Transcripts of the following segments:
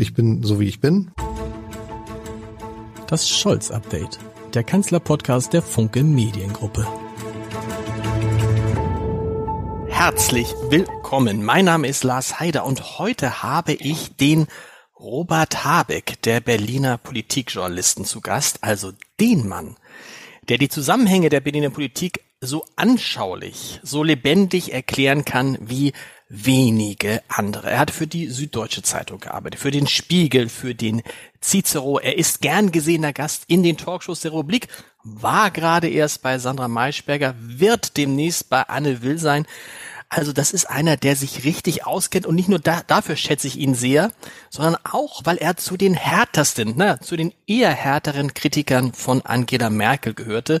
Ich bin so wie ich bin. Das Scholz-Update, der Kanzler-Podcast der Funke Mediengruppe. Herzlich willkommen. Mein Name ist Lars Heider und heute habe ich den Robert Habeck, der Berliner Politikjournalisten, zu Gast, also den Mann, der die Zusammenhänge der Berliner Politik so anschaulich, so lebendig erklären kann wie wenige andere. Er hat für die Süddeutsche Zeitung gearbeitet, für den Spiegel, für den Cicero. Er ist gern gesehener Gast in den Talkshows der Republik, war gerade erst bei Sandra Maischberger, wird demnächst bei Anne Will sein. Also das ist einer, der sich richtig auskennt und nicht nur da, dafür schätze ich ihn sehr, sondern auch, weil er zu den härtesten, ne, zu den eher härteren Kritikern von Angela Merkel gehörte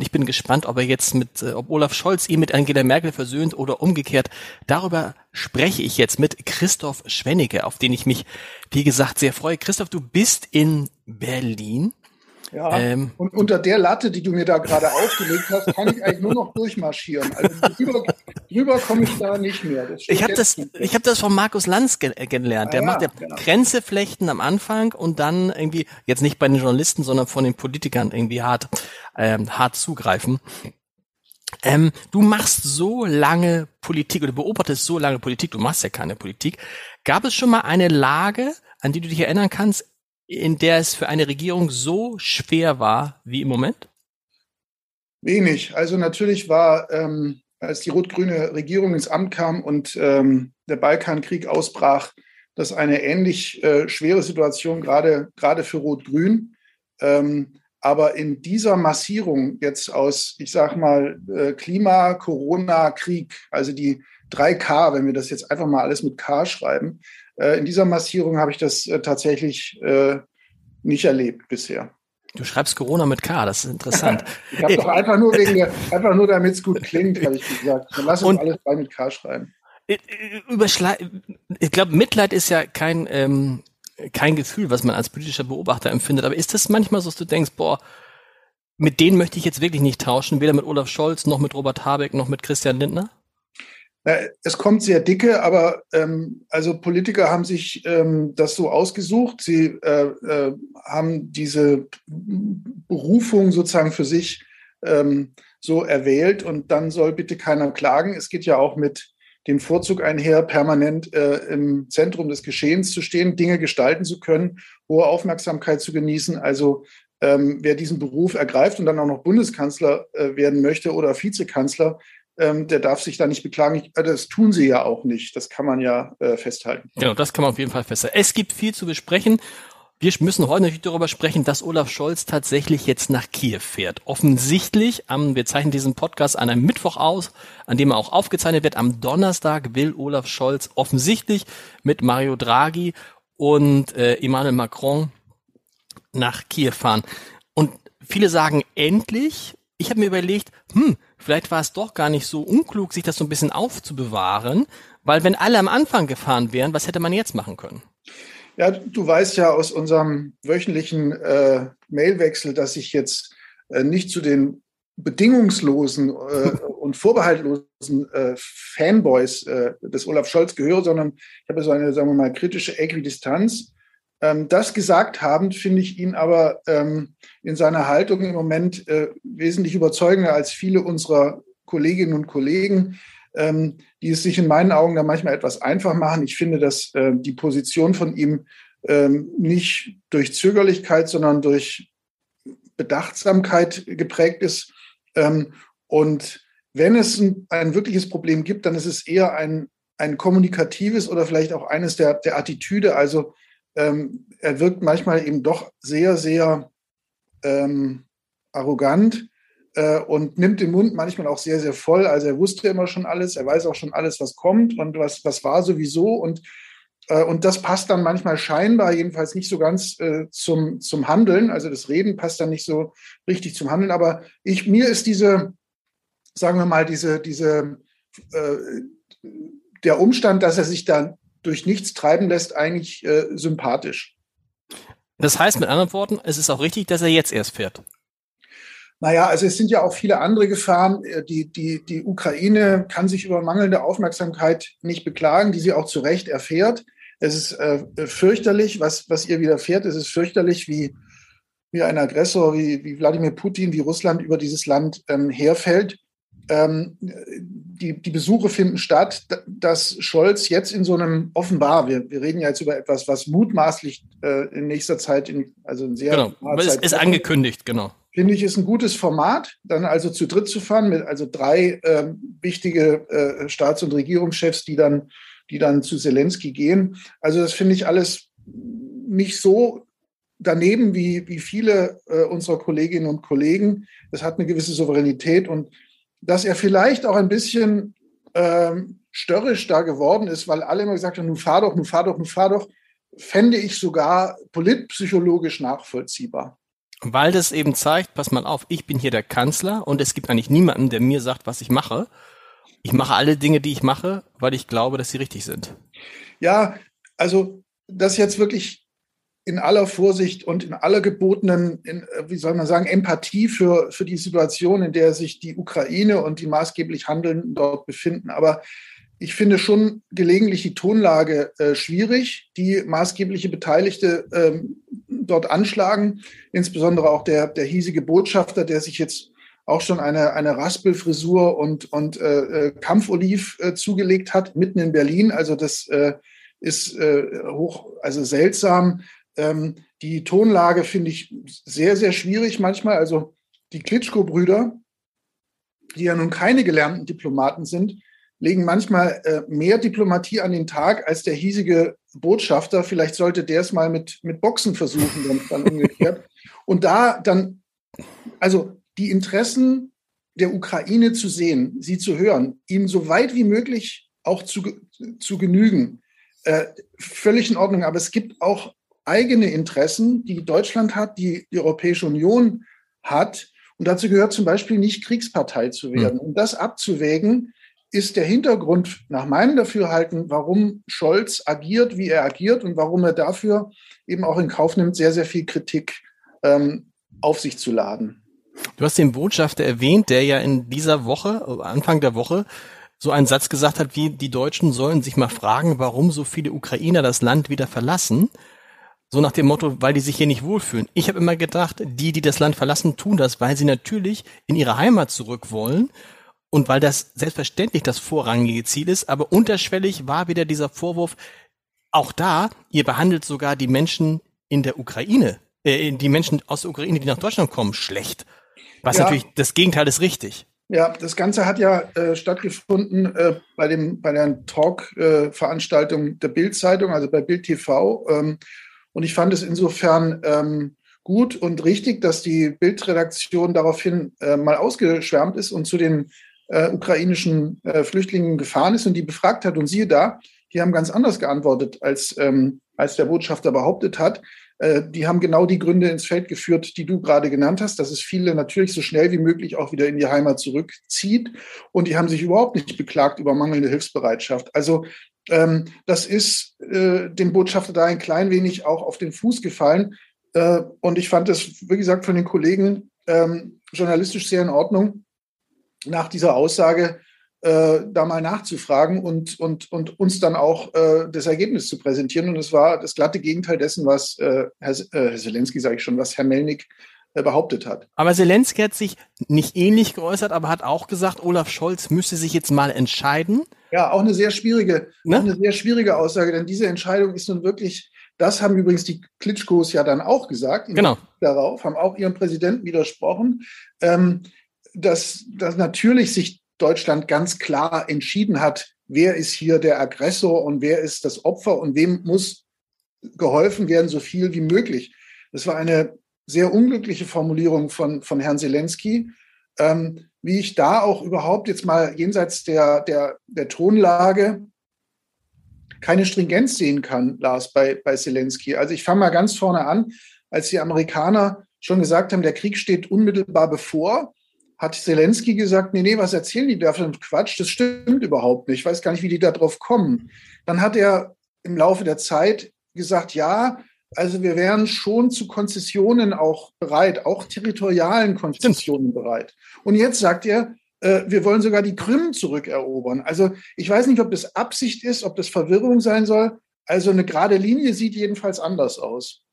und ich bin gespannt, ob er jetzt mit, äh, ob Olaf Scholz ihn mit Angela Merkel versöhnt oder umgekehrt. Darüber spreche ich jetzt mit Christoph Schwennecke, auf den ich mich, wie gesagt, sehr freue. Christoph, du bist in Berlin. Ja, ähm, und unter der Latte, die du mir da gerade aufgelegt hast, kann ich eigentlich nur noch durchmarschieren. Also drüber, drüber komme ich da nicht mehr. Ich habe das, ich habe das von Markus Lanz ge gelernt. Der ah, macht ja genau. Grenze flechten am Anfang und dann irgendwie, jetzt nicht bei den Journalisten, sondern von den Politikern irgendwie hart, ähm, hart zugreifen. Ähm, du machst so lange Politik oder beobachtest so lange Politik, du machst ja keine Politik. Gab es schon mal eine Lage, an die du dich erinnern kannst, in der es für eine Regierung so schwer war wie im Moment? Wenig. Also natürlich war, ähm, als die rot-grüne Regierung ins Amt kam und ähm, der Balkankrieg ausbrach, das eine ähnlich äh, schwere Situation, gerade, für Rot-Grün. Ähm, aber in dieser Massierung jetzt aus, ich sag mal, äh, Klima, Corona, Krieg, also die drei K, wenn wir das jetzt einfach mal alles mit K schreiben, in dieser Massierung habe ich das äh, tatsächlich äh, nicht erlebt bisher. Du schreibst Corona mit K, das ist interessant. ich habe doch einfach nur wegen der, einfach nur damit es gut klingt, habe ich gesagt. Dann lass uns Und alles drei mit K schreiben. Ich glaube, Mitleid ist ja kein, ähm, kein Gefühl, was man als politischer Beobachter empfindet. Aber ist das manchmal so, dass du denkst, boah, mit denen möchte ich jetzt wirklich nicht tauschen, weder mit Olaf Scholz, noch mit Robert Habeck, noch mit Christian Lindner? Es kommt sehr dicke, aber ähm, also Politiker haben sich ähm, das so ausgesucht. Sie äh, äh, haben diese Berufung sozusagen für sich ähm, so erwählt und dann soll bitte keiner klagen. Es geht ja auch mit dem Vorzug einher, permanent äh, im Zentrum des Geschehens zu stehen, Dinge gestalten zu können, hohe Aufmerksamkeit zu genießen. Also ähm, wer diesen Beruf ergreift und dann auch noch Bundeskanzler äh, werden möchte oder Vizekanzler, ähm, der darf sich da nicht beklagen. Äh, das tun sie ja auch nicht. Das kann man ja äh, festhalten. Genau, das kann man auf jeden Fall festhalten. Es gibt viel zu besprechen. Wir müssen heute natürlich darüber sprechen, dass Olaf Scholz tatsächlich jetzt nach Kiew fährt. Offensichtlich, ähm, wir zeichnen diesen Podcast an einem Mittwoch aus, an dem er auch aufgezeichnet wird. Am Donnerstag will Olaf Scholz offensichtlich mit Mario Draghi und äh, Emmanuel Macron nach Kiew fahren. Und viele sagen endlich. Ich habe mir überlegt, hm, vielleicht war es doch gar nicht so unklug, sich das so ein bisschen aufzubewahren, weil wenn alle am Anfang gefahren wären, was hätte man jetzt machen können? Ja, du weißt ja aus unserem wöchentlichen äh, Mailwechsel, dass ich jetzt äh, nicht zu den bedingungslosen äh, und vorbehaltlosen äh, Fanboys äh, des Olaf Scholz gehöre, sondern ich habe so eine, sagen wir mal, kritische Äquidistanz. Ähm, das gesagt haben, finde ich ihn aber ähm, in seiner Haltung im Moment äh, wesentlich überzeugender als viele unserer Kolleginnen und Kollegen, ähm, die es sich in meinen Augen da manchmal etwas einfach machen. Ich finde, dass äh, die Position von ihm ähm, nicht durch Zögerlichkeit, sondern durch Bedachtsamkeit geprägt ist. Ähm, und wenn es ein, ein, wirkliches Problem gibt, dann ist es eher ein, ein kommunikatives oder vielleicht auch eines der, der Attitüde. Also ähm, er wirkt manchmal eben doch sehr, sehr ähm, arrogant äh, und nimmt den Mund manchmal auch sehr, sehr voll. Also er wusste immer schon alles, er weiß auch schon alles, was kommt und was, was war sowieso. Und, äh, und das passt dann manchmal scheinbar, jedenfalls nicht so ganz äh, zum, zum Handeln. Also das Reden passt dann nicht so richtig zum Handeln. Aber ich, mir ist diese, sagen wir mal, diese, diese, äh, der Umstand, dass er sich da durch nichts treiben lässt, eigentlich äh, sympathisch. Das heißt mit anderen Worten, es ist auch richtig, dass er jetzt erst fährt. Naja, also es sind ja auch viele andere Gefahren. Äh, die, die, die Ukraine kann sich über mangelnde Aufmerksamkeit nicht beklagen, die sie auch zu Recht erfährt. Es ist äh, fürchterlich, was, was ihr widerfährt. Es ist fürchterlich, wie, wie ein Aggressor, wie, wie Wladimir Putin, wie Russland über dieses Land ähm, herfällt. Ähm, die, die Besuche finden statt, dass Scholz jetzt in so einem offenbar, wir, wir reden ja jetzt über etwas, was mutmaßlich äh, in nächster Zeit, in, also in sehr genau, es ist angekündigt, genau. Finde ich, ist ein gutes Format, dann also zu dritt zu fahren, mit also drei äh, wichtige äh, Staats- und Regierungschefs, die dann, die dann zu Zelensky gehen. Also das finde ich alles nicht so daneben wie, wie viele äh, unserer Kolleginnen und Kollegen. Es hat eine gewisse Souveränität und dass er vielleicht auch ein bisschen ähm, störrisch da geworden ist, weil alle immer gesagt haben, nun fahr doch, nun fahr doch, nun fahr doch, fände ich sogar politpsychologisch nachvollziehbar. Weil das eben zeigt, pass mal auf, ich bin hier der Kanzler und es gibt eigentlich niemanden, der mir sagt, was ich mache. Ich mache alle Dinge, die ich mache, weil ich glaube, dass sie richtig sind. Ja, also das jetzt wirklich in aller Vorsicht und in aller gebotenen, in, wie soll man sagen, Empathie für, für die Situation, in der sich die Ukraine und die maßgeblich Handelnden dort befinden. Aber ich finde schon gelegentlich die Tonlage äh, schwierig, die maßgebliche Beteiligte ähm, dort anschlagen, insbesondere auch der, der hiesige Botschafter, der sich jetzt auch schon eine, eine Raspelfrisur und, und äh, äh Kampfoliv äh, zugelegt hat, mitten in Berlin. Also das äh, ist äh, hoch, also seltsam. Ähm, die Tonlage finde ich sehr, sehr schwierig manchmal. Also die Klitschko-Brüder, die ja nun keine gelernten Diplomaten sind, legen manchmal äh, mehr Diplomatie an den Tag als der hiesige Botschafter. Vielleicht sollte der es mal mit, mit Boxen versuchen, dann, dann umgekehrt. Und da dann, also die Interessen der Ukraine zu sehen, sie zu hören, ihm so weit wie möglich auch zu, zu genügen, äh, völlig in Ordnung. Aber es gibt auch eigene Interessen, die Deutschland hat, die die Europäische Union hat. Und dazu gehört zum Beispiel nicht Kriegspartei zu werden. Mhm. Um das abzuwägen, ist der Hintergrund nach meinem Dafürhalten, warum Scholz agiert, wie er agiert und warum er dafür eben auch in Kauf nimmt, sehr, sehr viel Kritik ähm, auf sich zu laden. Du hast den Botschafter erwähnt, der ja in dieser Woche, Anfang der Woche, so einen Satz gesagt hat, wie die Deutschen sollen sich mal fragen, warum so viele Ukrainer das Land wieder verlassen. So nach dem Motto, weil die sich hier nicht wohlfühlen. Ich habe immer gedacht, die, die das Land verlassen, tun das, weil sie natürlich in ihre Heimat zurück wollen und weil das selbstverständlich das vorrangige Ziel ist. Aber unterschwellig war wieder dieser Vorwurf, auch da, ihr behandelt sogar die Menschen in der Ukraine, äh, die Menschen aus der Ukraine, die nach Deutschland kommen, schlecht. Was ja. natürlich das Gegenteil ist richtig. Ja, das Ganze hat ja äh, stattgefunden äh, bei dem bei der Talk-Veranstaltung äh, der Bild-Zeitung, also bei Bild TV. Ähm, und ich fand es insofern ähm, gut und richtig, dass die Bildredaktion daraufhin äh, mal ausgeschwärmt ist und zu den äh, ukrainischen äh, Flüchtlingen gefahren ist und die befragt hat. Und siehe da, die haben ganz anders geantwortet, als, ähm, als der Botschafter behauptet hat. Äh, die haben genau die Gründe ins Feld geführt, die du gerade genannt hast, dass es viele natürlich so schnell wie möglich auch wieder in die Heimat zurückzieht. Und die haben sich überhaupt nicht beklagt über mangelnde Hilfsbereitschaft. Also ähm, das ist äh, dem Botschafter da ein klein wenig auch auf den Fuß gefallen. Äh, und ich fand das, wie gesagt, von den Kollegen ähm, journalistisch sehr in Ordnung, nach dieser Aussage äh, da mal nachzufragen und, und, und uns dann auch äh, das Ergebnis zu präsentieren. Und es war das glatte Gegenteil dessen, was äh, Herr, äh, Herr Zelensky, sage ich schon, was Herr Melnik äh, behauptet hat. Aber Zelensky hat sich nicht ähnlich geäußert, aber hat auch gesagt, Olaf Scholz müsse sich jetzt mal entscheiden. Ja, auch eine sehr schwierige, ne? eine sehr schwierige Aussage, denn diese Entscheidung ist nun wirklich, das haben übrigens die Klitschkos ja dann auch gesagt, genau. darauf, haben auch ihrem Präsidenten widersprochen. Ähm, dass, dass natürlich sich Deutschland ganz klar entschieden hat, wer ist hier der Aggressor und wer ist das Opfer und wem muss geholfen werden, so viel wie möglich. Das war eine sehr unglückliche Formulierung von, von Herrn Zelensky. Ähm, wie ich da auch überhaupt jetzt mal jenseits der, der, der Tonlage keine Stringenz sehen kann, Lars, bei, bei Zelensky. Also ich fange mal ganz vorne an, als die Amerikaner schon gesagt haben, der Krieg steht unmittelbar bevor hat Zelensky gesagt, nee, nee, was erzählen die da für Quatsch? Das stimmt überhaupt nicht. Ich weiß gar nicht, wie die da drauf kommen. Dann hat er im Laufe der Zeit gesagt, ja, also wir wären schon zu Konzessionen auch bereit, auch territorialen Konzessionen bereit. Und jetzt sagt er, äh, wir wollen sogar die Krim zurückerobern. Also ich weiß nicht, ob das Absicht ist, ob das Verwirrung sein soll, Also eine gerade Linie sieht jedenfalls anders aus.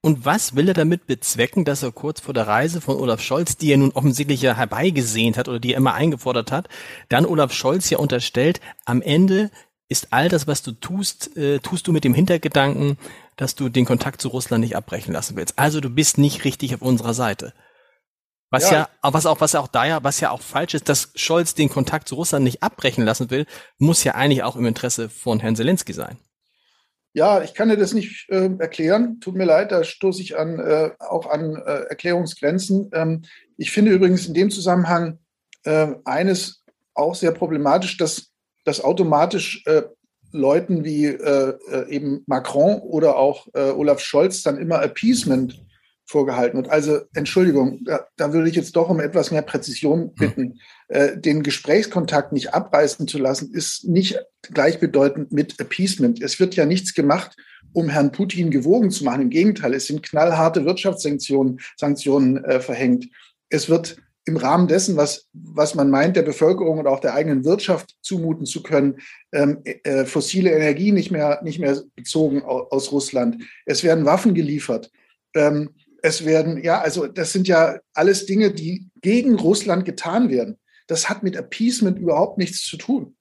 Und was will er damit bezwecken, dass er kurz vor der Reise von Olaf Scholz, die er nun offensichtlich ja herbeigesehnt hat oder die er immer eingefordert hat, dann Olaf Scholz ja unterstellt, am Ende ist all das, was du tust, äh, tust du mit dem Hintergedanken, dass du den Kontakt zu Russland nicht abbrechen lassen willst. Also du bist nicht richtig auf unserer Seite. Was ja, ja was auch, was auch da ja, was ja auch falsch ist, dass Scholz den Kontakt zu Russland nicht abbrechen lassen will, muss ja eigentlich auch im Interesse von Herrn Zelensky sein. Ja, ich kann dir das nicht äh, erklären. Tut mir leid, da stoße ich an, äh, auch an äh, Erklärungsgrenzen. Ähm, ich finde übrigens in dem Zusammenhang äh, eines auch sehr problematisch, dass, dass automatisch äh, Leuten wie äh, eben Macron oder auch Olaf Scholz dann immer Appeasement vorgehalten wird. Also Entschuldigung, da, da würde ich jetzt doch um etwas mehr Präzision hm. bitten. Hm. Äh, den Gesprächskontakt nicht abreißen zu lassen, ist nicht gleichbedeutend mit Appeasement. Es wird ja nichts gemacht, um Herrn Putin gewogen zu machen. Im Gegenteil, es sind knallharte Wirtschaftssanktionen Sanktionen, äh, verhängt. Es wird im Rahmen dessen, was, was man meint, der Bevölkerung und auch der eigenen Wirtschaft zumuten zu können, ähm, äh, fossile Energie nicht mehr, nicht mehr bezogen aus, aus Russland. Es werden Waffen geliefert. Ähm, es werden, ja, also das sind ja alles Dinge, die gegen Russland getan werden. Das hat mit Appeasement überhaupt nichts zu tun.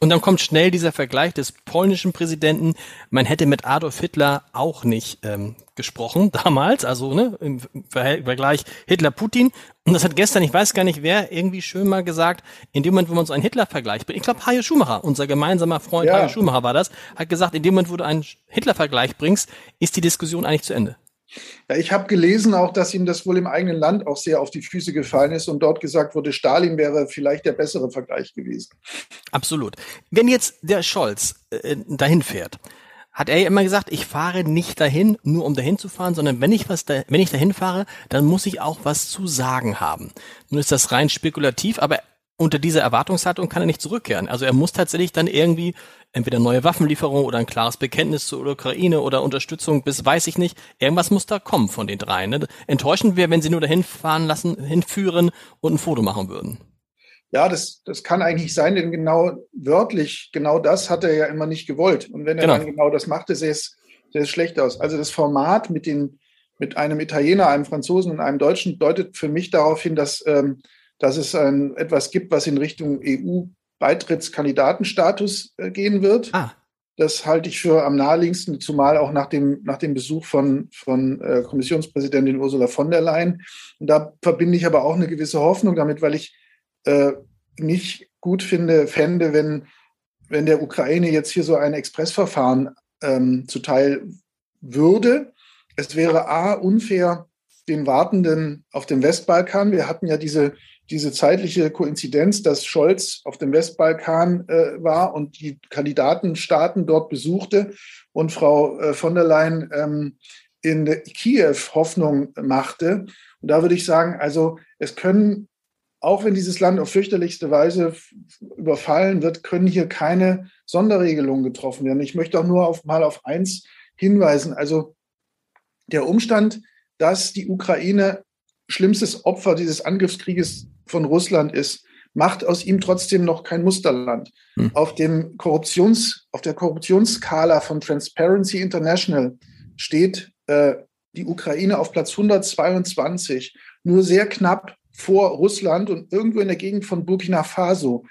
Und dann kommt schnell dieser Vergleich des polnischen Präsidenten. Man hätte mit Adolf Hitler auch nicht ähm, gesprochen damals, also ne, im Vergleich Hitler-Putin. Und das hat gestern, ich weiß gar nicht wer, irgendwie schön mal gesagt, in dem Moment, wo man so einen Hitler-Vergleich bringt, ich glaube Hajo Schumacher, unser gemeinsamer Freund ja. Hajo Schumacher war das, hat gesagt, in dem Moment, wo du einen Hitler-Vergleich bringst, ist die Diskussion eigentlich zu Ende. Ja, ich habe gelesen auch, dass ihm das wohl im eigenen Land auch sehr auf die Füße gefallen ist und dort gesagt wurde, Stalin wäre vielleicht der bessere Vergleich gewesen. Absolut. Wenn jetzt der Scholz äh, dahin fährt, hat er ja immer gesagt, ich fahre nicht dahin, nur um dahin zu fahren, sondern wenn ich was da, wenn ich dahin fahre, dann muss ich auch was zu sagen haben. Nun ist das rein spekulativ, aber unter dieser Erwartungshaltung kann er nicht zurückkehren. Also er muss tatsächlich dann irgendwie entweder neue Waffenlieferungen oder ein klares Bekenntnis zur Ukraine oder Unterstützung bis weiß ich nicht. Irgendwas muss da kommen von den dreien. Ne? Enttäuschend wäre, wenn sie nur dahin fahren lassen, hinführen und ein Foto machen würden. Ja, das, das kann eigentlich sein, denn genau wörtlich, genau das hat er ja immer nicht gewollt. Und wenn er genau. dann genau das machte, sähe es, sähe es schlecht aus. Also das Format mit den, mit einem Italiener, einem Franzosen und einem Deutschen deutet für mich darauf hin, dass, ähm, dass es ein, etwas gibt, was in Richtung EU Beitrittskandidatenstatus äh, gehen wird. Ah. Das halte ich für am naheliegendsten, zumal auch nach dem, nach dem Besuch von, von äh, Kommissionspräsidentin Ursula von der Leyen. Und da verbinde ich aber auch eine gewisse Hoffnung damit, weil ich äh, nicht gut finde, fände, wenn, wenn der Ukraine jetzt hier so ein Expressverfahren ähm, zuteil würde. Es wäre A, unfair den Wartenden auf dem Westbalkan. Wir hatten ja diese diese zeitliche Koinzidenz, dass Scholz auf dem Westbalkan äh, war und die Kandidatenstaaten dort besuchte und Frau äh, von der Leyen ähm, in Kiew Hoffnung machte. Und da würde ich sagen, also es können, auch wenn dieses Land auf fürchterlichste Weise überfallen wird, können hier keine Sonderregelungen getroffen werden. Ich möchte auch nur auf, mal auf eins hinweisen. Also der Umstand, dass die Ukraine schlimmstes Opfer dieses Angriffskrieges von Russland ist, macht aus ihm trotzdem noch kein Musterland. Hm. Auf, dem Korruptions, auf der Korruptionsskala von Transparency International steht äh, die Ukraine auf Platz 122, nur sehr knapp vor Russland und irgendwo in der Gegend von Burkina Faso.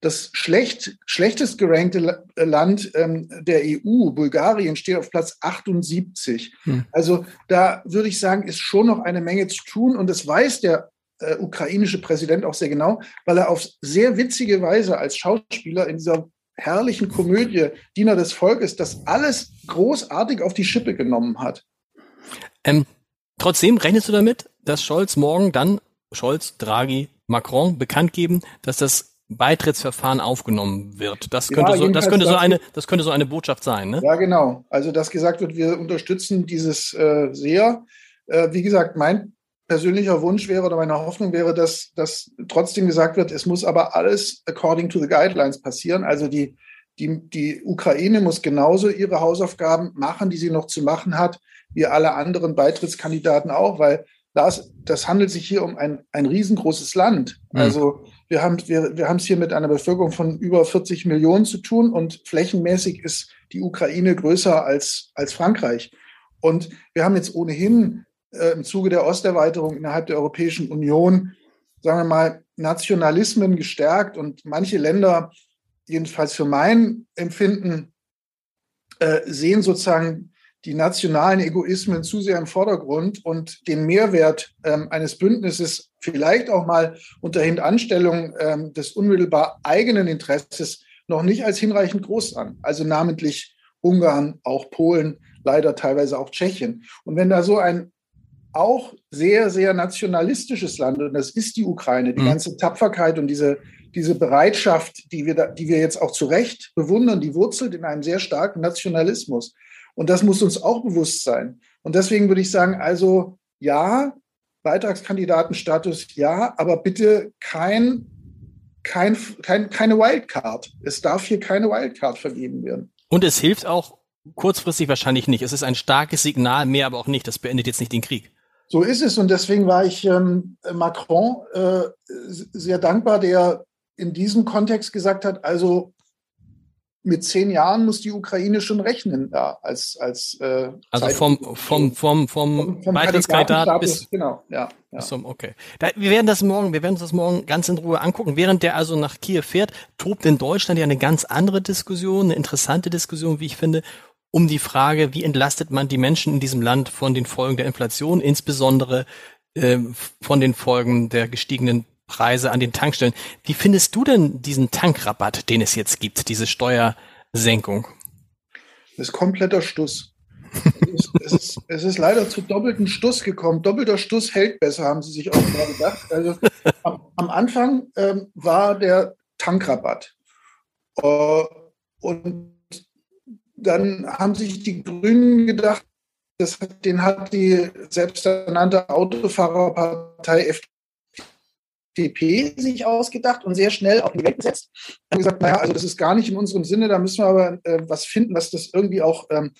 Das schlecht, schlechtest gerankte Land ähm, der EU, Bulgarien, steht auf Platz 78. Hm. Also da würde ich sagen, ist schon noch eine Menge zu tun und das weiß der äh, ukrainische Präsident auch sehr genau, weil er auf sehr witzige Weise als Schauspieler in dieser herrlichen Komödie Diener des Volkes das alles großartig auf die Schippe genommen hat. Ähm, trotzdem rechnest du damit, dass Scholz morgen dann, Scholz, Draghi, Macron bekannt geben, dass das Beitrittsverfahren aufgenommen wird. Das könnte, ja, so, das könnte so eine, das könnte so eine Botschaft sein, ne? Ja, genau. Also, dass gesagt wird, wir unterstützen dieses äh, sehr. Äh, wie gesagt, mein persönlicher Wunsch wäre oder meine Hoffnung wäre, dass, dass trotzdem gesagt wird, es muss aber alles according to the guidelines passieren. Also die, die, die Ukraine muss genauso ihre Hausaufgaben machen, die sie noch zu machen hat, wie alle anderen Beitrittskandidaten auch, weil Lars, das handelt sich hier um ein, ein riesengroßes Land. Mhm. Wir haben wir, wir haben es hier mit einer Bevölkerung von über 40 Millionen zu tun und flächenmäßig ist die Ukraine größer als, als Frankreich. Und wir haben jetzt ohnehin äh, im Zuge der Osterweiterung innerhalb der Europäischen Union, sagen wir mal, Nationalismen gestärkt und manche Länder, jedenfalls für mein Empfinden, äh, sehen sozusagen die nationalen Egoismen zu sehr im Vordergrund und den Mehrwert ähm, eines Bündnisses vielleicht auch mal unter Hintanstellung ähm, des unmittelbar eigenen Interesses noch nicht als hinreichend groß an. Also namentlich Ungarn, auch Polen, leider teilweise auch Tschechien. Und wenn da so ein auch sehr, sehr nationalistisches Land, und das ist die Ukraine, die mhm. ganze Tapferkeit und diese, diese Bereitschaft, die wir, da, die wir jetzt auch zu Recht bewundern, die wurzelt in einem sehr starken Nationalismus. Und das muss uns auch bewusst sein. Und deswegen würde ich sagen, also ja, Beitragskandidatenstatus ja, aber bitte kein, kein, kein, keine Wildcard. Es darf hier keine Wildcard vergeben werden. Und es hilft auch kurzfristig wahrscheinlich nicht. Es ist ein starkes Signal, mehr aber auch nicht. Das beendet jetzt nicht den Krieg. So ist es. Und deswegen war ich ähm, Macron äh, sehr dankbar, der in diesem Kontext gesagt hat, also mit zehn Jahren muss die Ukraine schon rechnen da als als äh, also vom vom vom vom, vom Beitrittskandidat bis genau ja, ja. Zum, okay da, wir werden das morgen wir werden uns das morgen ganz in Ruhe angucken während der also nach Kiew fährt tobt in Deutschland ja eine ganz andere Diskussion eine interessante Diskussion wie ich finde um die Frage wie entlastet man die Menschen in diesem Land von den Folgen der Inflation insbesondere äh, von den Folgen der gestiegenen Preise an den Tankstellen. Wie findest du denn diesen Tankrabatt, den es jetzt gibt, diese Steuersenkung? Das ist kompletter Stuss. es, ist, es, ist, es, ist, leider zu doppelten Stuss gekommen. Doppelter Stuss hält besser, haben sie sich auch mal gedacht. Also, am, am Anfang ähm, war der Tankrabatt. Äh, und dann haben sich die Grünen gedacht, das, den hat die selbsternannte Autofahrerpartei FDP FDP sich ausgedacht und sehr schnell auf die Welt gesetzt. Haben gesagt, naja, also das ist gar nicht in unserem Sinne, da müssen wir aber äh, was finden, was das irgendwie auch ähm,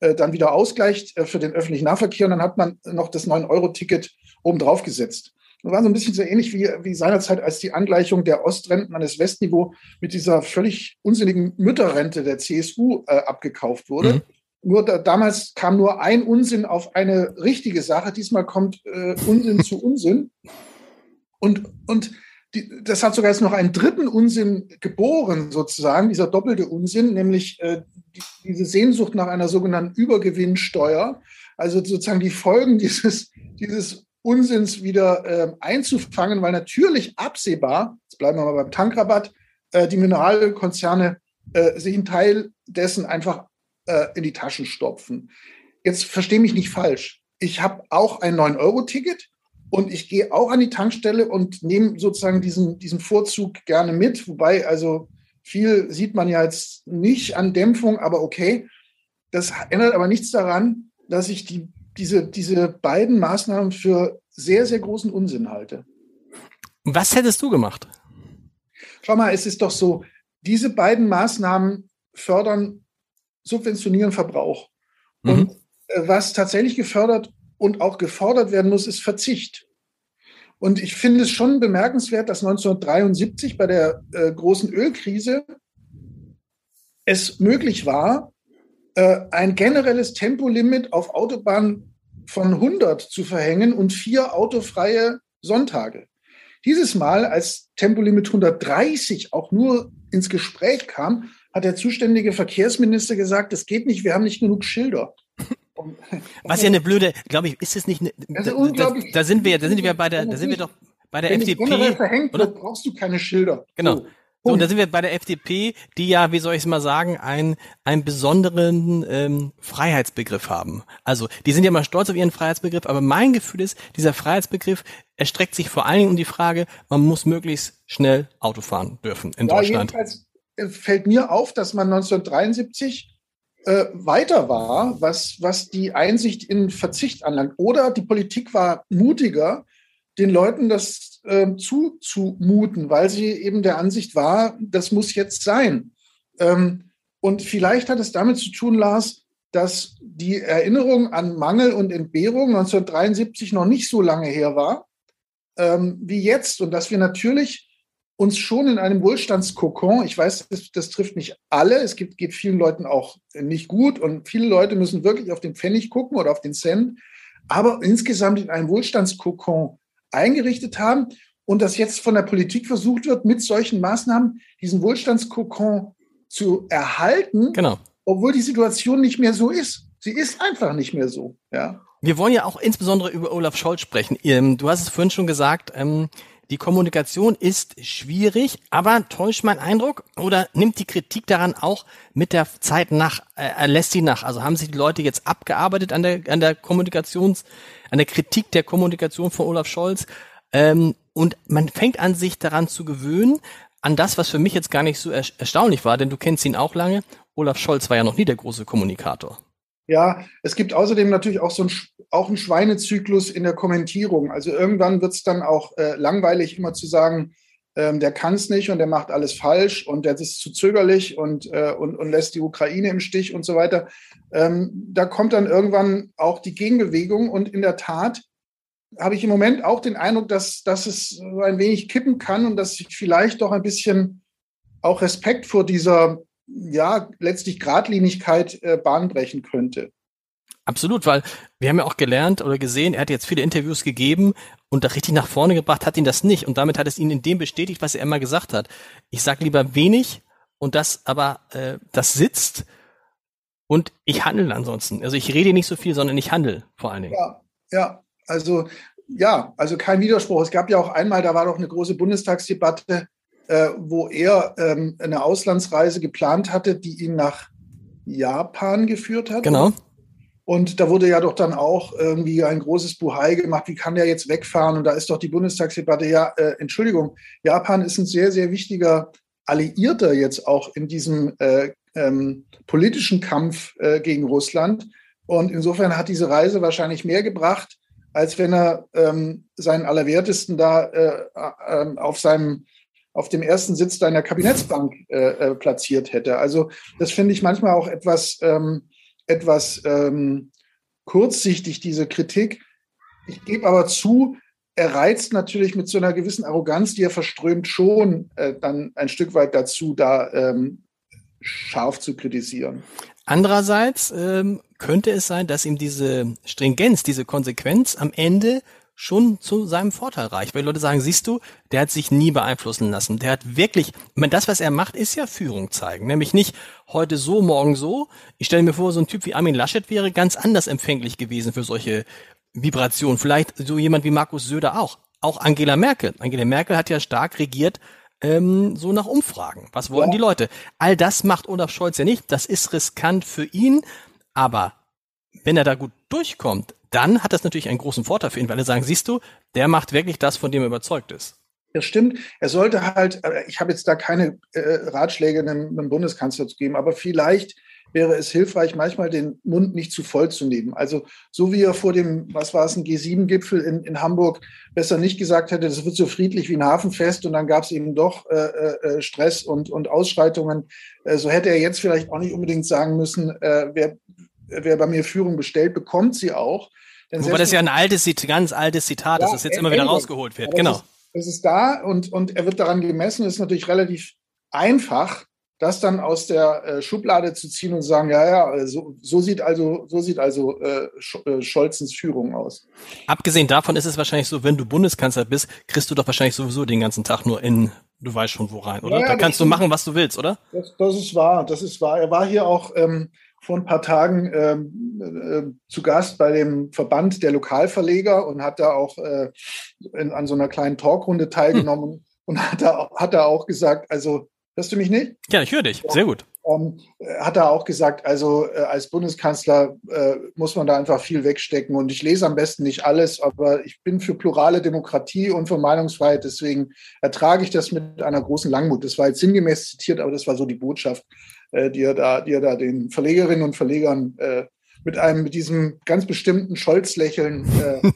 äh, dann wieder ausgleicht äh, für den öffentlichen Nahverkehr. Und dann hat man noch das 9-Euro-Ticket obendrauf gesetzt. Das war so ein bisschen so ähnlich wie, wie seinerzeit, als die Angleichung der Ostrenten an das Westniveau mit dieser völlig unsinnigen Mütterrente der CSU äh, abgekauft wurde. Mhm. Nur da, damals kam nur ein Unsinn auf eine richtige Sache. Diesmal kommt äh, Unsinn zu Unsinn. Und, und die, das hat sogar jetzt noch einen dritten Unsinn geboren, sozusagen, dieser doppelte Unsinn, nämlich äh, die, diese Sehnsucht nach einer sogenannten Übergewinnsteuer, also sozusagen die Folgen dieses, dieses Unsinns wieder äh, einzufangen, weil natürlich absehbar, jetzt bleiben wir mal beim Tankrabatt, äh, die Mineralkonzerne äh, sich einen Teil dessen einfach äh, in die Taschen stopfen. Jetzt verstehe mich nicht falsch. Ich habe auch ein 9-Euro-Ticket und ich gehe auch an die Tankstelle und nehme sozusagen diesen, diesen Vorzug gerne mit. Wobei, also viel sieht man ja jetzt nicht an Dämpfung, aber okay. Das ändert aber nichts daran, dass ich die, diese, diese beiden Maßnahmen für sehr, sehr großen Unsinn halte. Was hättest du gemacht? Schau mal, es ist doch so, diese beiden Maßnahmen fördern, subventionieren Verbrauch. Mhm. Und äh, was tatsächlich gefördert und auch gefordert werden muss, ist Verzicht. Und ich finde es schon bemerkenswert, dass 1973 bei der äh, großen Ölkrise es möglich war, äh, ein generelles Tempolimit auf Autobahnen von 100 zu verhängen und vier autofreie Sonntage. Dieses Mal, als Tempolimit 130 auch nur ins Gespräch kam, hat der zuständige Verkehrsminister gesagt, es geht nicht, wir haben nicht genug Schilder. Was ja eine blöde, glaube ich, ist es nicht, eine, da, da, da, sind wir, da sind wir bei der, da sind wir doch bei der Wenn FDP. verhängt oder? wird, brauchst du keine Schilder. Genau. So. So, und da sind wir bei der FDP, die ja, wie soll ich es mal sagen, einen, einen besonderen ähm, Freiheitsbegriff haben. Also, die sind ja mal stolz auf ihren Freiheitsbegriff, aber mein Gefühl ist, dieser Freiheitsbegriff erstreckt sich vor allen Dingen um die Frage, man muss möglichst schnell Auto fahren dürfen in ja, Deutschland. Jedenfalls äh, fällt mir auf, dass man 1973 äh, weiter war, was, was die Einsicht in Verzicht anlangt. Oder die Politik war mutiger, den Leuten das äh, zuzumuten, weil sie eben der Ansicht war, das muss jetzt sein. Ähm, und vielleicht hat es damit zu tun, Lars, dass die Erinnerung an Mangel und Entbehrung 1973 noch nicht so lange her war ähm, wie jetzt und dass wir natürlich uns schon in einem Wohlstandskokon, ich weiß, das, das trifft nicht alle, es gibt, geht vielen Leuten auch nicht gut und viele Leute müssen wirklich auf den Pfennig gucken oder auf den Cent, aber insgesamt in einem Wohlstandskokon eingerichtet haben und dass jetzt von der Politik versucht wird, mit solchen Maßnahmen diesen Wohlstandskokon zu erhalten, genau. obwohl die Situation nicht mehr so ist. Sie ist einfach nicht mehr so. Ja. Wir wollen ja auch insbesondere über Olaf Scholz sprechen. Ähm, du hast es vorhin schon gesagt, ähm, die Kommunikation ist schwierig, aber täuscht mein Eindruck oder nimmt die Kritik daran auch mit der Zeit nach, äh, lässt sie nach? Also haben sich die Leute jetzt abgearbeitet an der, an der Kommunikations, an der Kritik der Kommunikation von Olaf Scholz? Ähm, und man fängt an, sich daran zu gewöhnen, an das, was für mich jetzt gar nicht so er erstaunlich war, denn du kennst ihn auch lange. Olaf Scholz war ja noch nie der große Kommunikator. Ja, es gibt außerdem natürlich auch so ein, auch einen Schweinezyklus in der Kommentierung. Also irgendwann wird es dann auch äh, langweilig, immer zu sagen, ähm, der kann es nicht und der macht alles falsch und der ist zu zögerlich und, äh, und, und lässt die Ukraine im Stich und so weiter. Ähm, da kommt dann irgendwann auch die Gegenbewegung und in der Tat habe ich im Moment auch den Eindruck, dass, dass es so ein wenig kippen kann und dass sich vielleicht doch ein bisschen auch Respekt vor dieser ja, letztlich Gradlinigkeit äh, Bahn brechen könnte. Absolut, weil wir haben ja auch gelernt oder gesehen, er hat jetzt viele Interviews gegeben und da richtig nach vorne gebracht hat ihn das nicht. Und damit hat es ihn in dem bestätigt, was er immer gesagt hat. Ich sage lieber wenig und das aber, äh, das sitzt und ich handle ansonsten. Also ich rede nicht so viel, sondern ich handle vor allen Dingen. Ja, ja, also ja, also kein Widerspruch. Es gab ja auch einmal, da war doch eine große Bundestagsdebatte, äh, wo er ähm, eine Auslandsreise geplant hatte, die ihn nach Japan geführt hat. Genau. Und da wurde ja doch dann auch irgendwie ein großes Buhai gemacht, wie kann der jetzt wegfahren? Und da ist doch die Bundestagsdebatte, ja, äh, Entschuldigung, Japan ist ein sehr, sehr wichtiger Alliierter jetzt auch in diesem äh, ähm, politischen Kampf äh, gegen Russland. Und insofern hat diese Reise wahrscheinlich mehr gebracht, als wenn er ähm, seinen Allerwertesten da äh, äh, auf seinem auf dem ersten Sitz deiner Kabinettsbank äh, äh, platziert hätte. Also das finde ich manchmal auch etwas, ähm, etwas ähm, kurzsichtig, diese Kritik. Ich gebe aber zu, er reizt natürlich mit so einer gewissen Arroganz, die er verströmt, schon äh, dann ein Stück weit dazu, da ähm, scharf zu kritisieren. Andererseits ähm, könnte es sein, dass ihm diese Stringenz, diese Konsequenz am Ende schon zu seinem Vorteil reicht. Weil Leute sagen, siehst du, der hat sich nie beeinflussen lassen. Der hat wirklich, ich meine, das, was er macht, ist ja Führung zeigen. Nämlich nicht heute so, morgen so. Ich stelle mir vor, so ein Typ wie Armin Laschet wäre ganz anders empfänglich gewesen für solche Vibrationen. Vielleicht so jemand wie Markus Söder auch. Auch Angela Merkel. Angela Merkel hat ja stark regiert, ähm, so nach Umfragen. Was wollen ja. die Leute? All das macht Olaf Scholz ja nicht. Das ist riskant für ihn. Aber wenn er da gut durchkommt, dann hat das natürlich einen großen Vorteil für ihn, weil er sagen, siehst du, der macht wirklich das, von dem er überzeugt ist. Das stimmt. Er sollte halt, äh, ich habe jetzt da keine äh, Ratschläge einem, einem Bundeskanzler zu geben, aber vielleicht wäre es hilfreich, manchmal den Mund nicht zu voll zu nehmen. Also so wie er vor dem, was war es, ein G7-Gipfel in, in Hamburg besser nicht gesagt hätte, das wird so friedlich wie ein Hafenfest und dann gab es eben doch äh, äh, Stress und, und Ausschreitungen. Äh, so hätte er jetzt vielleicht auch nicht unbedingt sagen müssen, äh, wer, wer bei mir Führung bestellt, bekommt sie auch. Denn Wobei das ja ein altes, ganz altes Zitat ja, ist, das jetzt immer wieder rausgeholt wird. Genau. Es ist, ist da und, und er wird daran gemessen. Es ist natürlich relativ einfach, das dann aus der äh, Schublade zu ziehen und zu sagen, ja, ja, äh, so, so sieht also, so sieht also äh, äh, Scholzens Führung aus. Abgesehen davon ist es wahrscheinlich so, wenn du Bundeskanzler bist, kriegst du doch wahrscheinlich sowieso den ganzen Tag nur in, du weißt schon wo rein, oder? Ja, da kannst du machen, was du willst, oder? Das, das, ist wahr, das ist wahr. Er war hier auch ähm, vor ein paar Tagen ähm, äh, zu Gast bei dem Verband der Lokalverleger und hat da auch äh, in, an so einer kleinen Talkrunde teilgenommen hm. und hat da, hat da auch gesagt, also hörst du mich nicht? Ja, ich höre dich, sehr gut. Ähm, hat er auch gesagt, also äh, als Bundeskanzler äh, muss man da einfach viel wegstecken und ich lese am besten nicht alles, aber ich bin für plurale Demokratie und für Meinungsfreiheit, deswegen ertrage ich das mit einer großen Langmut. Das war jetzt sinngemäß zitiert, aber das war so die Botschaft äh, die er da, die er da den Verlegerinnen und Verlegern äh, mit einem, mit diesem ganz bestimmten Scholz-Lächeln äh,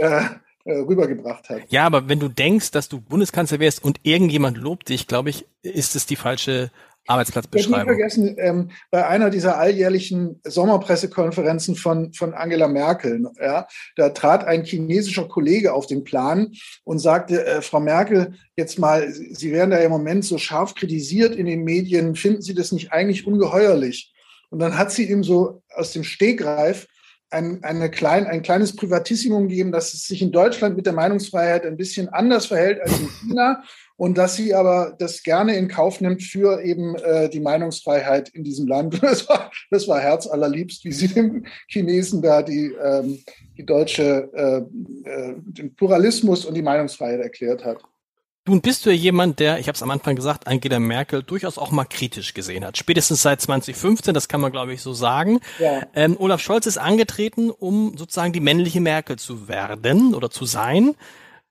äh, äh, rübergebracht hat. Ja, aber wenn du denkst, dass du Bundeskanzler wärst und irgendjemand lobt dich, glaube ich, ist es die falsche Arbeitsplatzbeschreibung. Ich vergessen, ähm, bei einer dieser alljährlichen Sommerpressekonferenzen von, von Angela Merkel, ja, da trat ein chinesischer Kollege auf den Plan und sagte, äh, Frau Merkel, jetzt mal, Sie werden da im Moment so scharf kritisiert in den Medien, finden Sie das nicht eigentlich ungeheuerlich? Und dann hat sie ihm so aus dem Stegreif ein, eine klein, ein kleines Privatissimum gegeben, dass es sich in Deutschland mit der Meinungsfreiheit ein bisschen anders verhält als in China und dass sie aber das gerne in Kauf nimmt für eben äh, die Meinungsfreiheit in diesem Land. Das war, das war herzallerliebst, wie sie dem Chinesen da die, ähm, die deutsche, äh, äh, den Pluralismus und die Meinungsfreiheit erklärt hat. Nun bist du ja jemand, der, ich habe es am Anfang gesagt, Angela Merkel durchaus auch mal kritisch gesehen hat. Spätestens seit 2015, das kann man glaube ich so sagen. Ja. Ähm, Olaf Scholz ist angetreten, um sozusagen die männliche Merkel zu werden oder zu sein.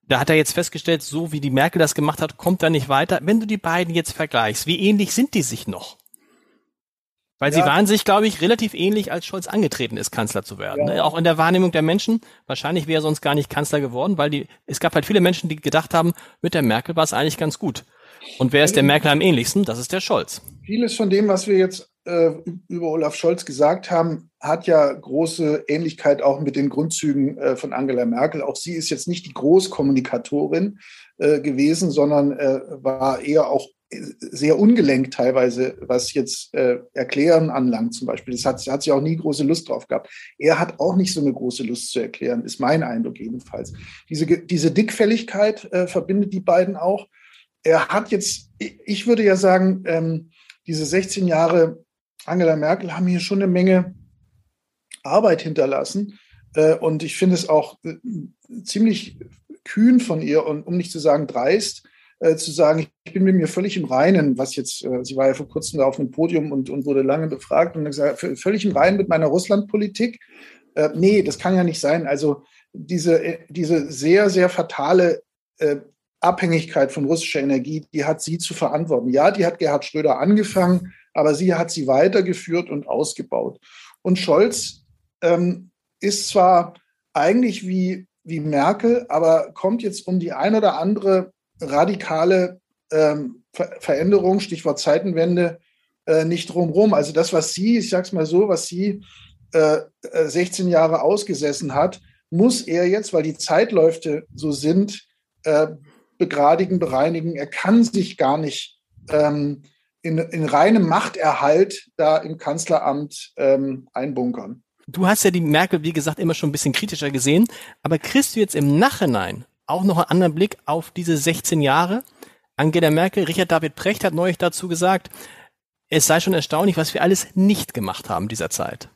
Da hat er jetzt festgestellt, so wie die Merkel das gemacht hat, kommt er nicht weiter. Wenn du die beiden jetzt vergleichst, wie ähnlich sind die sich noch? Weil ja. sie waren sich, glaube ich, relativ ähnlich, als Scholz angetreten ist, Kanzler zu werden. Ja. Ne? Auch in der Wahrnehmung der Menschen. Wahrscheinlich wäre er sonst gar nicht Kanzler geworden, weil die, es gab halt viele Menschen, die gedacht haben, mit der Merkel war es eigentlich ganz gut. Und wer ist der Merkel am ähnlichsten? Das ist der Scholz. Vieles von dem, was wir jetzt äh, über Olaf Scholz gesagt haben, hat ja große Ähnlichkeit auch mit den Grundzügen äh, von Angela Merkel. Auch sie ist jetzt nicht die Großkommunikatorin äh, gewesen, sondern äh, war eher auch sehr ungelenkt teilweise, was jetzt äh, Erklären anlangt zum Beispiel. Das hat, hat sie auch nie große Lust drauf gehabt. Er hat auch nicht so eine große Lust zu erklären, ist mein Eindruck jedenfalls. Diese, diese Dickfälligkeit äh, verbindet die beiden auch. Er hat jetzt, ich würde ja sagen, ähm, diese 16 Jahre Angela Merkel haben hier schon eine Menge Arbeit hinterlassen. Äh, und ich finde es auch äh, ziemlich kühn von ihr und um nicht zu sagen dreist, äh, zu sagen, ich bin mit mir völlig im Reinen, was jetzt, äh, sie war ja vor kurzem da auf einem Podium und, und wurde lange befragt und gesagt, völlig im Reinen mit meiner Russlandpolitik. Äh, nee, das kann ja nicht sein. Also diese, äh, diese sehr, sehr fatale äh, Abhängigkeit von russischer Energie, die hat sie zu verantworten. Ja, die hat Gerhard Schröder angefangen, aber sie hat sie weitergeführt und ausgebaut. Und Scholz ähm, ist zwar eigentlich wie, wie Merkel, aber kommt jetzt um die ein oder andere radikale ähm, Ver Veränderung, Stichwort Zeitenwende, äh, nicht drumherum. Also das, was sie, ich sag's mal so, was sie äh, 16 äh, Jahre ausgesessen hat, muss er jetzt, weil die Zeitläufe so sind, äh, begradigen, bereinigen. Er kann sich gar nicht ähm, in, in reinem Machterhalt da im Kanzleramt ähm, einbunkern. Du hast ja die Merkel, wie gesagt, immer schon ein bisschen kritischer gesehen, aber kriegst du jetzt im Nachhinein auch noch einen anderen Blick auf diese 16 Jahre. Angela Merkel, Richard David Precht hat neulich dazu gesagt, es sei schon erstaunlich, was wir alles nicht gemacht haben dieser Zeit.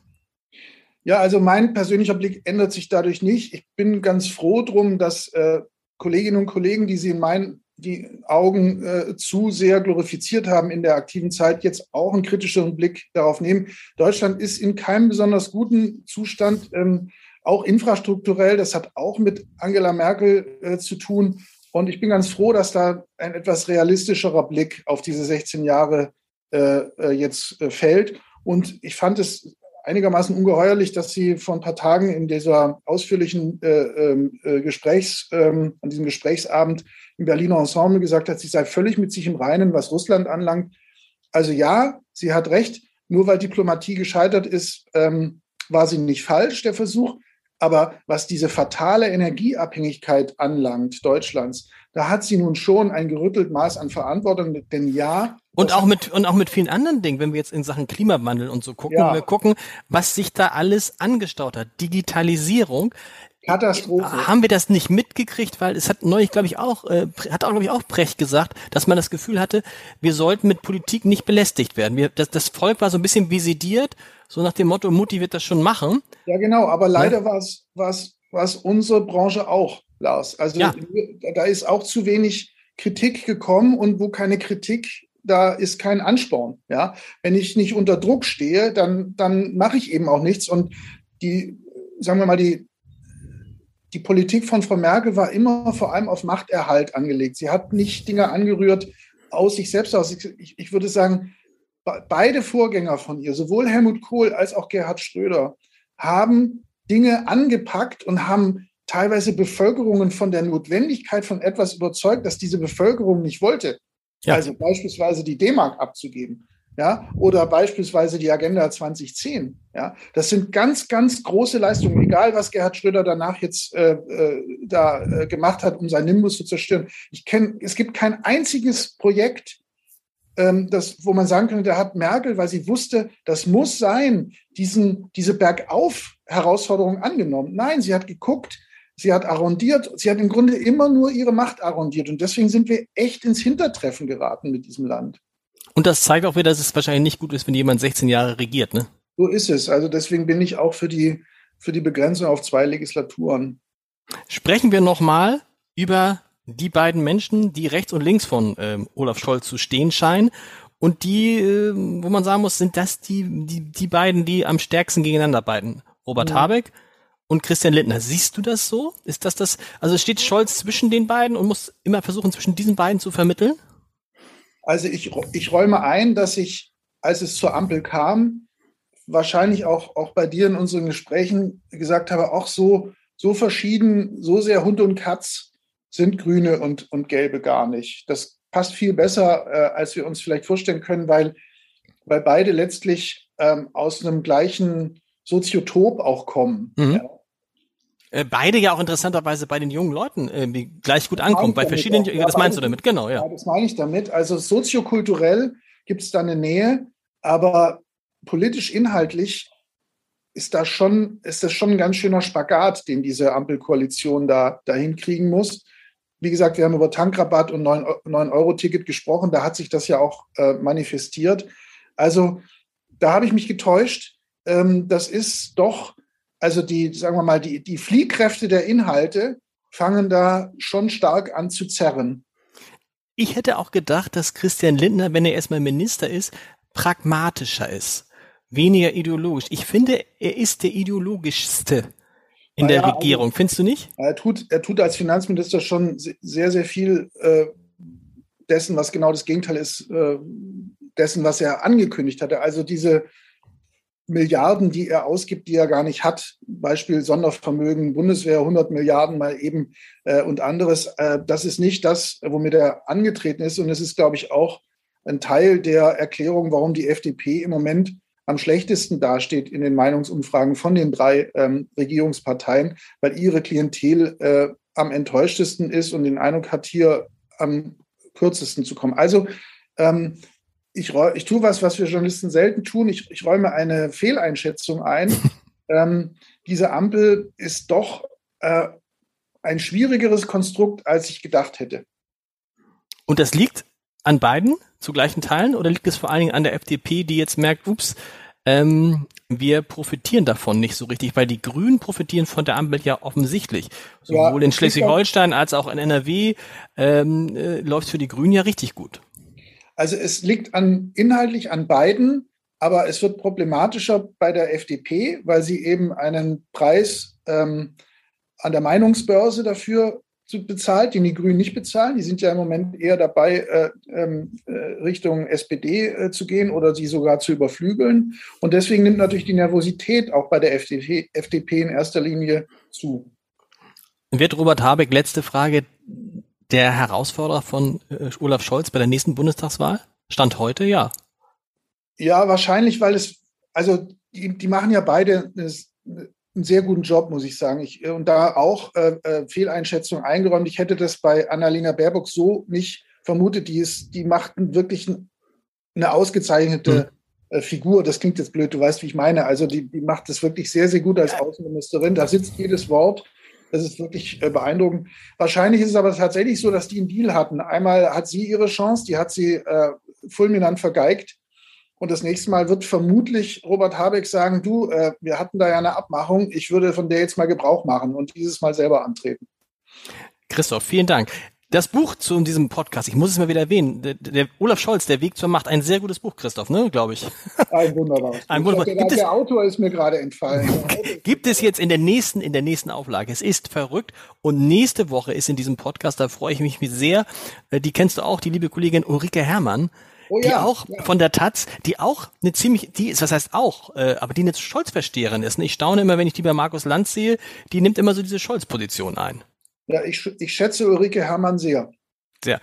Ja, also mein persönlicher Blick ändert sich dadurch nicht. Ich bin ganz froh drum, dass äh, Kolleginnen und Kollegen, die Sie in meinen die Augen äh, zu sehr glorifiziert haben in der aktiven Zeit, jetzt auch einen kritischeren Blick darauf nehmen. Deutschland ist in keinem besonders guten Zustand. Ähm, auch infrastrukturell. Das hat auch mit Angela Merkel äh, zu tun. Und ich bin ganz froh, dass da ein etwas realistischerer Blick auf diese 16 Jahre äh, äh, jetzt äh, fällt. Und ich fand es einigermaßen ungeheuerlich, dass sie vor ein paar Tagen in dieser ausführlichen äh, ähm, äh, Gesprächs, ähm, an diesem Gesprächsabend im Berliner Ensemble gesagt hat, sie sei völlig mit sich im Reinen, was Russland anlangt. Also ja, sie hat recht. Nur weil Diplomatie gescheitert ist, ähm, war sie nicht falsch, der Versuch. Aber was diese fatale Energieabhängigkeit anlangt, Deutschlands, da hat sie nun schon ein gerüttelt Maß an Verantwortung, denn ja. Und auch mit, und auch mit vielen anderen Dingen, wenn wir jetzt in Sachen Klimawandel und so gucken, ja. wir gucken, was sich da alles angestaut hat. Digitalisierung. Katastrophe. Haben wir das nicht mitgekriegt, weil es hat neulich, glaube ich, auch, äh, hat auch, glaube ich, auch Brecht gesagt, dass man das Gefühl hatte, wir sollten mit Politik nicht belästigt werden. Wir, das, das Volk war so ein bisschen visidiert so nach dem Motto, Mutti wird das schon machen. Ja, genau, aber leider ja. war es unsere Branche auch, Lars. Also ja. da ist auch zu wenig Kritik gekommen und wo keine Kritik da ist kein Ansporn. Ja, wenn ich nicht unter Druck stehe, dann, dann mache ich eben auch nichts. Und die, sagen wir mal, die, die Politik von Frau Merkel war immer vor allem auf Machterhalt angelegt. Sie hat nicht Dinge angerührt aus sich selbst aus. Ich, ich würde sagen, beide Vorgänger von ihr, sowohl Helmut Kohl als auch Gerhard Schröder, haben Dinge angepackt und haben teilweise Bevölkerungen von der Notwendigkeit von etwas überzeugt, das diese Bevölkerung nicht wollte. Ja. Also beispielsweise die D-Mark abzugeben. Ja, oder beispielsweise die Agenda 2010. Ja, das sind ganz, ganz große Leistungen, egal was Gerhard Schröder danach jetzt äh, äh, da äh, gemacht hat, um seinen Nimbus zu zerstören. Ich kenne, es gibt kein einziges Projekt, ähm, das, wo man sagen könnte, da hat Merkel, weil sie wusste, das muss sein, diesen, diese Bergauf-Herausforderung angenommen. Nein, sie hat geguckt, sie hat arrondiert, sie hat im Grunde immer nur ihre Macht arrondiert. Und deswegen sind wir echt ins Hintertreffen geraten mit diesem Land. Und das zeigt auch wieder, dass es wahrscheinlich nicht gut ist, wenn jemand 16 Jahre regiert, ne? So ist es. Also deswegen bin ich auch für die, für die Begrenzung auf zwei Legislaturen. Sprechen wir nochmal über die beiden Menschen, die rechts und links von ähm, Olaf Scholz zu stehen scheinen. Und die, äh, wo man sagen muss, sind das die, die, die beiden, die am stärksten gegeneinander beiden. Robert ja. Habeck und Christian Lindner. Siehst du das so? Ist das das, also steht Scholz zwischen den beiden und muss immer versuchen, zwischen diesen beiden zu vermitteln? Also ich, ich räume ein, dass ich, als es zur Ampel kam, wahrscheinlich auch, auch bei dir in unseren Gesprächen gesagt habe, auch so, so verschieden, so sehr Hund und Katz sind Grüne und, und Gelbe gar nicht. Das passt viel besser, äh, als wir uns vielleicht vorstellen können, weil, weil beide letztlich ähm, aus einem gleichen Soziotop auch kommen. Mhm. Ja. Äh, beide ja auch interessanterweise bei den jungen Leuten äh, gleich gut ankommen, bei verschiedenen, auch. das meinst du damit, genau, ja. ja. Das meine ich damit. Also soziokulturell gibt es da eine Nähe, aber politisch inhaltlich ist da schon, ist das schon ein ganz schöner Spagat, den diese Ampelkoalition da, da hinkriegen muss. Wie gesagt, wir haben über Tankrabatt und 9-Euro-Ticket gesprochen, da hat sich das ja auch äh, manifestiert. Also da habe ich mich getäuscht. Ähm, das ist doch, also die, sagen wir mal, die, die Fliehkräfte der Inhalte fangen da schon stark an zu zerren. Ich hätte auch gedacht, dass Christian Lindner, wenn er erstmal Minister ist, pragmatischer ist weniger ideologisch. Ich finde, er ist der ideologischste in naja, der also Regierung. Also, Findest du nicht? Er tut, er tut als Finanzminister schon sehr, sehr viel äh, dessen, was genau das Gegenteil ist, äh, dessen, was er angekündigt hatte. Also diese Milliarden, die er ausgibt, die er gar nicht hat, Beispiel Sondervermögen, Bundeswehr 100 Milliarden mal eben äh, und anderes, äh, das ist nicht das, womit er angetreten ist. Und es ist, glaube ich, auch ein Teil der Erklärung, warum die FDP im Moment am schlechtesten dasteht in den Meinungsumfragen von den drei ähm, Regierungsparteien, weil ihre Klientel äh, am enttäuschtesten ist und den Eindruck hat, hier am kürzesten zu kommen. Also ähm, ich, ich tue was, was wir Journalisten selten tun. Ich, ich räume eine Fehleinschätzung ein. ähm, diese Ampel ist doch äh, ein schwierigeres Konstrukt, als ich gedacht hätte. Und das liegt an beiden zu gleichen Teilen oder liegt es vor allen Dingen an der FDP, die jetzt merkt, ups, ähm, wir profitieren davon nicht so richtig, weil die Grünen profitieren von der Ampel ja offensichtlich. Sowohl ja, in Schleswig-Holstein als auch in NRW ähm, äh, läuft es für die Grünen ja richtig gut. Also es liegt an inhaltlich an beiden, aber es wird problematischer bei der FDP, weil sie eben einen Preis ähm, an der Meinungsbörse dafür bezahlt, den die Grünen nicht bezahlen. Die sind ja im Moment eher dabei, äh, ähm, äh, Richtung SPD äh, zu gehen oder sie sogar zu überflügeln. Und deswegen nimmt natürlich die Nervosität auch bei der FDP, FDP in erster Linie zu. Wird Robert Habeck, letzte Frage, der Herausforderer von äh, Olaf Scholz bei der nächsten Bundestagswahl? Stand heute, ja. Ja, wahrscheinlich, weil es, also die, die machen ja beide eine, einen sehr guten Job, muss ich sagen. Ich, und da auch äh, äh, Fehleinschätzung eingeräumt. Ich hätte das bei Annalena Baerbock so nicht vermutet. Die, ist, die macht wirklich eine ausgezeichnete mhm. äh, Figur. Das klingt jetzt blöd, du weißt, wie ich meine. Also die, die macht das wirklich sehr, sehr gut als Außenministerin. Da sitzt jedes Wort. Das ist wirklich äh, beeindruckend. Wahrscheinlich ist es aber tatsächlich so, dass die einen Deal hatten. Einmal hat sie ihre Chance, die hat sie äh, fulminant vergeigt. Und das nächste Mal wird vermutlich Robert Habeck sagen, du, äh, wir hatten da ja eine Abmachung, ich würde von der jetzt mal Gebrauch machen und dieses Mal selber antreten. Christoph, vielen Dank. Das Buch zu diesem Podcast, ich muss es mal wieder erwähnen, der, der Olaf Scholz, Der Weg zur Macht, ein sehr gutes Buch, Christoph, ne, glaube ich. Ein wunderbares. Ein wunderbar. Der, der, Autor ist mir gerade entfallen. Gibt es jetzt in der nächsten, in der nächsten Auflage. Es ist verrückt. Und nächste Woche ist in diesem Podcast, da freue ich mich sehr, äh, die kennst du auch, die liebe Kollegin Ulrike Herrmann, oh, die ja, auch ja. von der Taz, die auch eine ziemlich, die ist, was heißt auch, äh, aber die eine Scholz-Versteherin ist. Und ich staune immer, wenn ich die bei Markus Lanz sehe, die nimmt immer so diese Scholz-Position ein. Ja, ich, ich schätze Ulrike Hermann sehr. Sehr.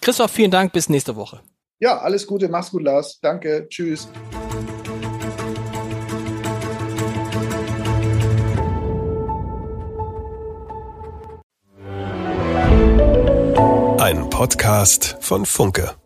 Christoph, vielen Dank. Bis nächste Woche. Ja, alles Gute. Mach's gut, Lars. Danke. Tschüss. Ein Podcast von Funke.